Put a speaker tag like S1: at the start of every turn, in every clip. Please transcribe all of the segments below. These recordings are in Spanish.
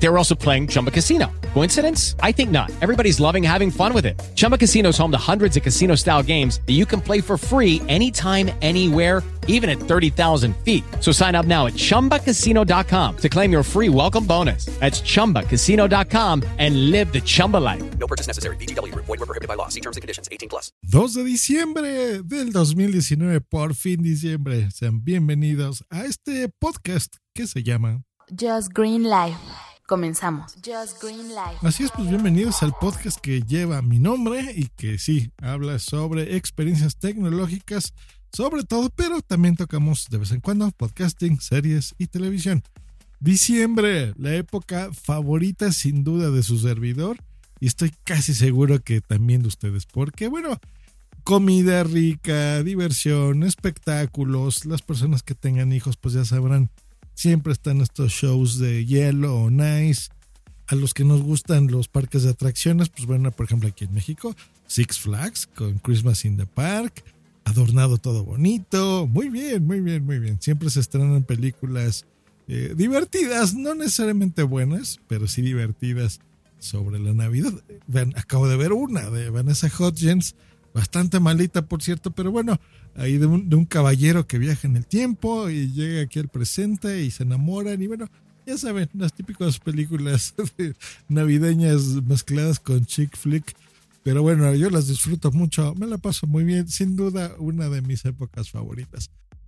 S1: They were also playing Chumba Casino. Coincidence? I think not. Everybody's loving having fun with it. Chumba Casino is home to hundreds of casino style games that you can play for free anytime, anywhere, even at 30,000 feet. So sign up now at chumbacasino.com to claim your free welcome bonus. That's chumbacasino.com and live the Chumba life.
S2: No purchase necessary. BGW. Void were prohibited by law. See terms and conditions. 18 plus.
S3: 2 de diciembre del 2019, por fin diciembre. Sean bienvenidos a este podcast que se llama
S4: Just Green Life. Comenzamos. Just Green Life.
S3: Así es, pues bienvenidos al podcast que lleva mi nombre y que sí, habla sobre experiencias tecnológicas, sobre todo, pero también tocamos de vez en cuando podcasting, series y televisión. Diciembre, la época favorita sin duda de su servidor y estoy casi seguro que también de ustedes, porque bueno, comida rica, diversión, espectáculos, las personas que tengan hijos pues ya sabrán, siempre están estos shows de hielo o nice. A los que nos gustan los parques de atracciones, pues bueno, por ejemplo aquí en México, Six Flags con Christmas in the Park, adornado todo bonito, muy bien, muy bien, muy bien. Siempre se estrenan películas eh, divertidas, no necesariamente buenas, pero sí divertidas sobre la Navidad. Acabo de ver una de Vanessa Hudgens, bastante malita por cierto, pero bueno, ahí de un, de un, caballero que viaja en el tiempo y llega aquí al presente y se enamoran y bueno, ya saben, las típicas películas navideñas mezcladas con chick flick. Pero bueno, yo las disfruto mucho, me la paso muy bien, sin duda una de mis épocas favoritas.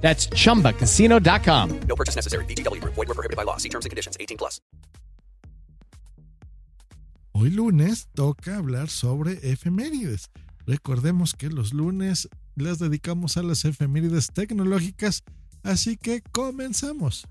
S1: That's chumbacasino.com.
S2: No purchase necessary. BGW. Void were prohibited by law. See terms and conditions. 18 plus.
S3: Hoy lunes toca hablar sobre efemérides. Recordemos que los lunes las dedicamos a las efemérides tecnológicas, así que comenzamos.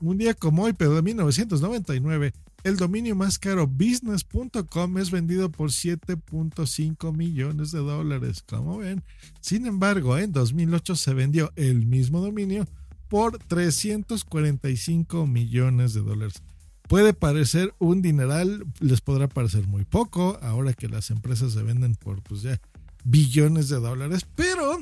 S3: Un día como hoy, pero de 1999, el dominio más caro business.com es vendido por 7.5 millones de dólares, como ven. Sin embargo, en 2008 se vendió el mismo dominio por 345 millones de dólares. Puede parecer un dineral, les podrá parecer muy poco, ahora que las empresas se venden por pues ya billones de dólares, pero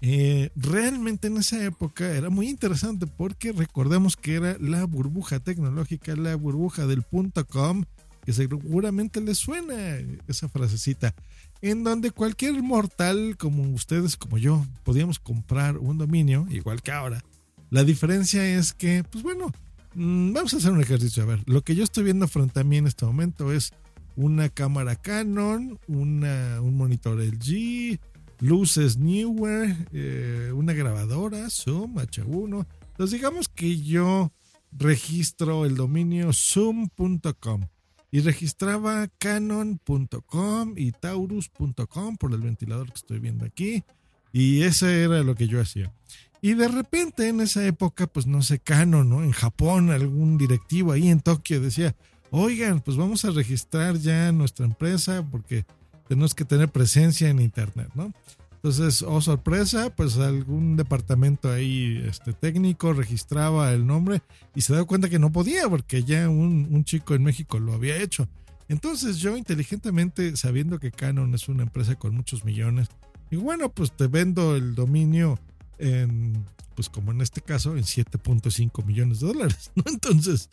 S3: eh, realmente en esa época era muy interesante porque recordemos que era la burbuja tecnológica, la burbuja del punto com, que seguramente les suena esa frasecita, en donde cualquier mortal como ustedes, como yo, podíamos comprar un dominio, igual que ahora. La diferencia es que, pues bueno, mmm, vamos a hacer un ejercicio. A ver, lo que yo estoy viendo frente a mí en este momento es una cámara Canon, una, un monitor LG, luces Newer, eh, una grabadora, Zoom, H1. Entonces digamos que yo registro el dominio zoom.com y registraba canon.com y taurus.com por el ventilador que estoy viendo aquí. Y ese era lo que yo hacía. Y de repente en esa época, pues no sé, Canon, ¿no? En Japón, algún directivo ahí en Tokio decía, oigan, pues vamos a registrar ya nuestra empresa porque tenemos que tener presencia en Internet, ¿no? Entonces, oh sorpresa, pues algún departamento ahí este, técnico registraba el nombre y se daba cuenta que no podía porque ya un, un, chico en México lo había hecho. Entonces yo inteligentemente, sabiendo que Canon es una empresa con muchos millones, digo, bueno, pues te vendo el dominio en, pues como en este caso, en 7.5 millones de dólares, ¿no? Entonces,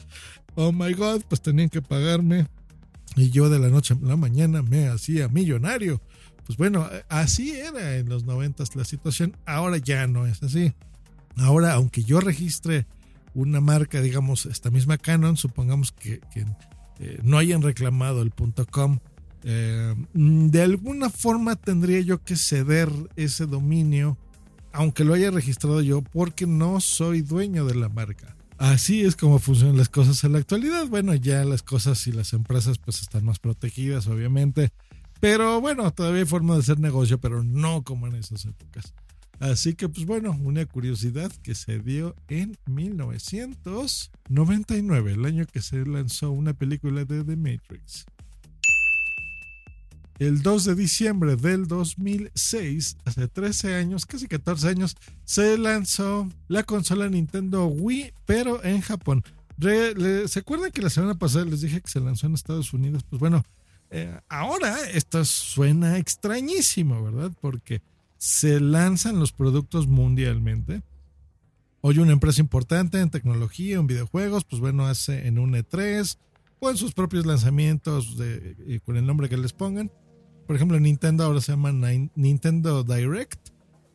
S3: oh my God, pues tenían que pagarme y yo de la noche a la mañana me hacía millonario. Pues bueno, así era en los noventas la situación. Ahora ya no es así. Ahora, aunque yo registre una marca, digamos, esta misma Canon, supongamos que, eh, no hayan reclamado el .com, eh, de alguna forma tendría yo que ceder ese dominio, aunque lo haya registrado yo, porque no soy dueño de la marca. Así es como funcionan las cosas en la actualidad. Bueno, ya las cosas y las empresas pues están más protegidas, obviamente. Pero bueno, todavía hay forma de hacer negocio, pero no como en esas épocas. Así que, pues bueno, una curiosidad que se dio en 1999, el año que se lanzó una película de The Matrix. El 2 de diciembre del 2006, hace 13 años, casi 14 años, se lanzó la consola Nintendo Wii, pero en Japón. ¿Se acuerdan que la semana pasada les dije que se lanzó en Estados Unidos? Pues bueno, eh, ahora esto suena extrañísimo, ¿verdad? Porque se lanzan los productos mundialmente. Hoy una empresa importante en tecnología, en videojuegos, pues bueno, hace en un E3 o en sus propios lanzamientos con el nombre que les pongan por ejemplo, Nintendo ahora se llama Nintendo Direct,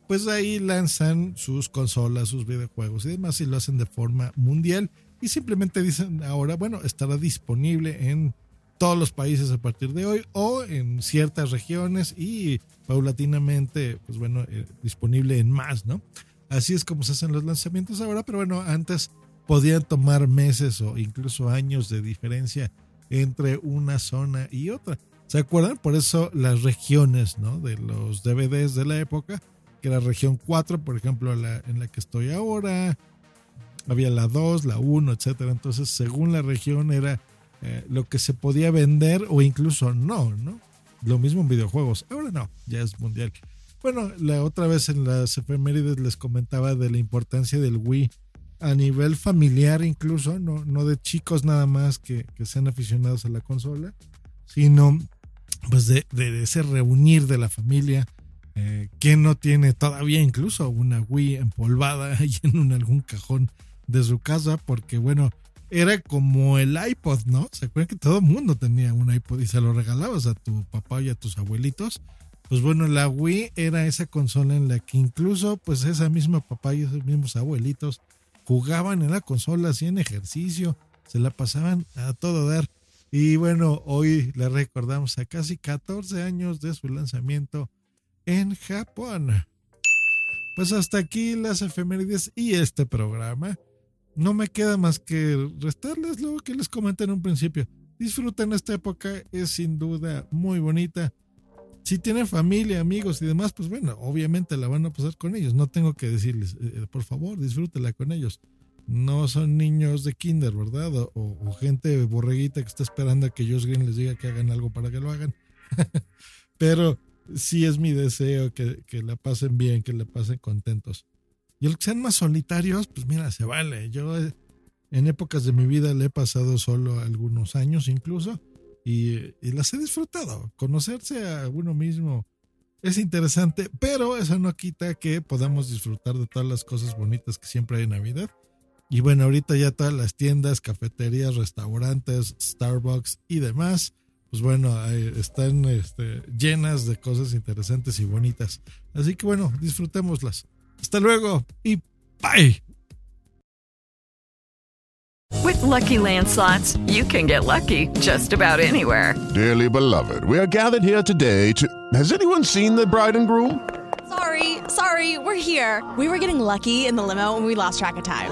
S3: pues ahí lanzan sus consolas, sus videojuegos y demás y lo hacen de forma mundial y simplemente dicen ahora, bueno, estará disponible en todos los países a partir de hoy o en ciertas regiones y paulatinamente, pues bueno, eh, disponible en más, ¿no? Así es como se hacen los lanzamientos ahora, pero bueno, antes podían tomar meses o incluso años de diferencia entre una zona y otra. ¿Se acuerdan? Por eso las regiones ¿no? de los DVDs de la época, que era región 4, por ejemplo, en la que estoy ahora, había la 2, la 1, etcétera. Entonces, según la región era eh, lo que se podía vender o incluso no, ¿no? Lo mismo en videojuegos. Ahora no, ya es mundial. Bueno, la otra vez en las efemérides les comentaba de la importancia del Wii a nivel familiar incluso, no, no de chicos nada más que, que sean aficionados a la consola, sino pues de, ese reunir de la familia. Eh, que no tiene todavía incluso una Wii empolvada ahí en algún cajón de su casa? Porque bueno, era como el iPod, ¿no? ¿Se acuerdan que todo el mundo tenía un iPod y se lo regalabas a tu papá y a tus abuelitos? Pues bueno, la Wii era esa consola en la que incluso pues esa misma papá y esos mismos abuelitos jugaban en la consola, hacían ejercicio, se la pasaban a todo dar. Y bueno, hoy le recordamos a casi 14 años de su lanzamiento en Japón. Pues hasta aquí las efemérides y este programa. No me queda más que restarles lo que les comenté en un principio. Disfruten esta época, es sin duda muy bonita. Si tienen familia, amigos y demás, pues bueno, obviamente la van a pasar con ellos. No tengo que decirles, eh, eh, por favor, disfrútela con ellos no son niños de kinder, ¿verdad? O, gente borreguita que está esperando a que Josh Green les diga que hagan algo para que lo hagan. Pero sí es mi deseo que, que, la pasen bien, que la pasen contentos. Y el que sean más solitarios, pues mira, se vale. Yo eh, en épocas de mi vida le he pasado solo algunos años incluso y, y las he disfrutado. Conocerse a uno mismo es interesante, pero eso no quita que podamos disfrutar de todas las cosas bonitas que siempre hay en Navidad y bueno, ahorita ya todas las tiendas, cafeterías, restaurantes, Starbucks y demás, pues bueno, están este, llenas de cosas interesantes y bonitas. Así que bueno, disfrutémoslas. Hasta luego y bye.
S5: With lucky landslots, you can get lucky just about anywhere.
S6: Dearly beloved, we are gathered here today to. Has anyone seen the bride and groom?
S7: Sorry, sorry, we're here. We were getting lucky in the limo and we lost track of time.